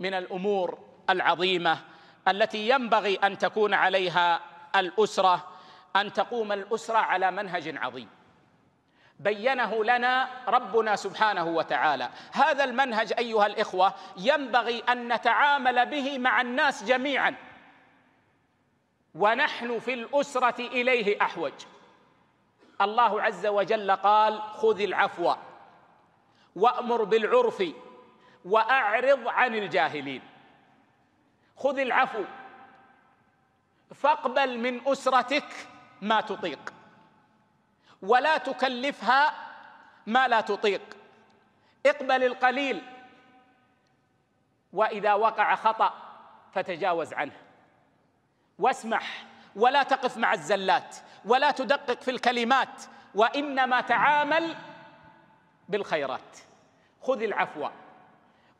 من الأمور العظيمة التي ينبغي أن تكون عليها الأسرة أن تقوم الأسرة على منهج عظيم. بينه لنا ربنا سبحانه وتعالى. هذا المنهج أيها الإخوة ينبغي أن نتعامل به مع الناس جميعا. ونحن في الأسرة إليه أحوج. الله عز وجل قال خذ العفو وأمر بالعرف وأعرض عن الجاهلين. خذ العفو. فاقبل من أسرتك ما تطيق. ولا تكلفها ما لا تطيق. اقبل القليل. وإذا وقع خطأ فتجاوز عنه. واسمح ولا تقف مع الزلات ولا تدقق في الكلمات وإنما تعامل بالخيرات. خذ العفو.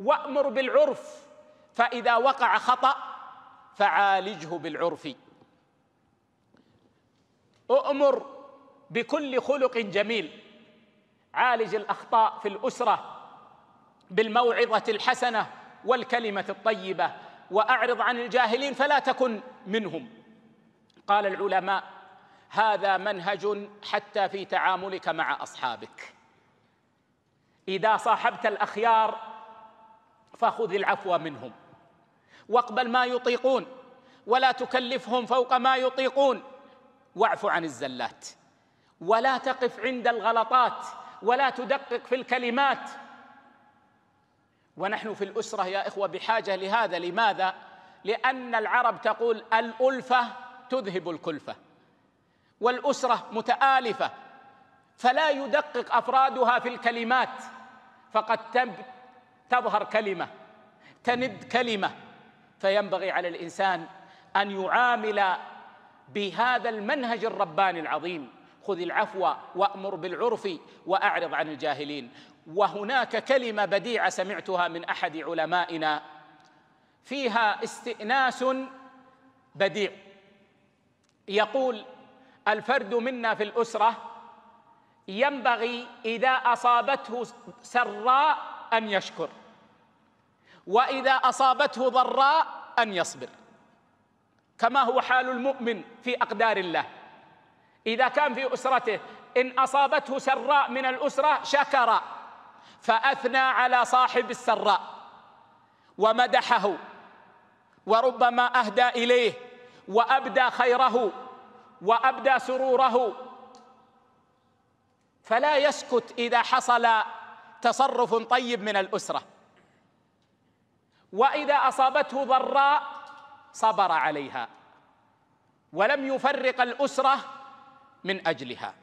وأمر بالعرف فإذا وقع خطأ فعالجه بالعرف. أؤمر بكل خلق جميل عالج الأخطاء في الأسرة بالموعظة الحسنة والكلمة الطيبة وأعرض عن الجاهلين فلا تكن منهم. قال العلماء هذا منهج حتى في تعاملك مع أصحابك. إذا صاحبت الأخيار فخذ العفو منهم. واقبل ما يطيقون ولا تكلفهم فوق ما يطيقون. واعف عن الزلات ولا تقف عند الغلطات ولا تدقق في الكلمات. ونحن في الأسرة يا إخوة بحاجة لهذا. لماذا؟ لأن العرب تقول الألفة تذهب الكلفة والأسرة متآلفة فلا يدقق أفرادها في الكلمات. فقد تظهر كلمة تند كلمة. فينبغي على الإنسان أن يعامل بهذا المنهج الرباني العظيم. خذ العفو وأمر بالعرف وأعرض عن الجاهلين. وهناك كلمة بديعة سمعتها من أحد علمائنا. فيها استئناس بديع. يقول الفرد منا في الأسرة ينبغي إذا أصابته سراء أن يشكر. وإذا أصابته ضراء أن يصبر. كما هو حال المؤمن في أقدار الله. إذا كان في أسرته إن أصابته سراء من الأسرة شكر فأثنى على صاحب السراء. ومدحه وربما أهدى إليه وأبدى خيره وأبدى سروره. فلا يسكت إذا حصل تصرف طيب من الأسرة. وإذا أصابته ضراء صبر عليها ولم يفرق الأسرة من أجلها.